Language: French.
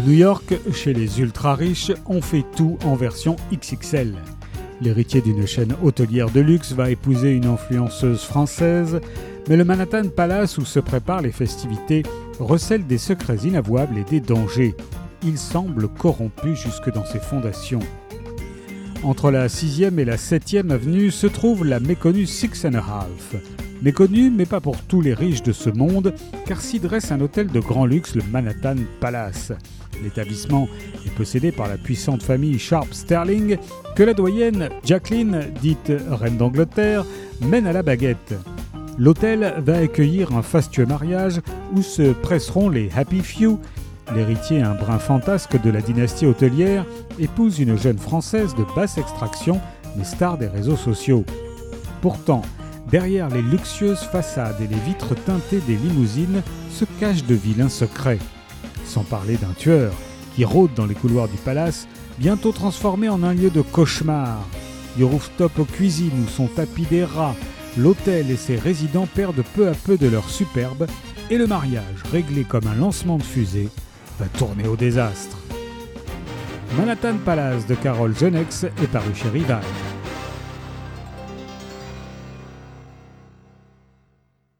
New York, chez les ultra riches, on fait tout en version XXL. L'héritier d'une chaîne hôtelière de luxe va épouser une influenceuse française, mais le Manhattan Palace où se préparent les festivités recèle des secrets inavouables et des dangers. Il semble corrompu jusque dans ses fondations. Entre la 6e et la 7e avenue se trouve la méconnue Six and a Half. Méconnue, mais pas pour tous les riches de ce monde, car s'y dresse un hôtel de grand luxe, le Manhattan Palace. L'établissement est possédé par la puissante famille Sharp Sterling que la doyenne Jacqueline, dite reine d'Angleterre, mène à la baguette. L'hôtel va accueillir un fastueux mariage où se presseront les Happy Few. L'héritier, un brin fantasque de la dynastie hôtelière, épouse une jeune française de basse extraction, mais star des réseaux sociaux. Pourtant, derrière les luxueuses façades et les vitres teintées des limousines se cachent de vilains secrets sans parler d'un tueur qui rôde dans les couloirs du palace, bientôt transformé en un lieu de cauchemar. Du rooftop aux cuisines où sont tapis des rats, l'hôtel et ses résidents perdent peu à peu de leur superbe et le mariage, réglé comme un lancement de fusée, va tourner au désastre. Manhattan Palace de Carole Genex est paru chez Rival.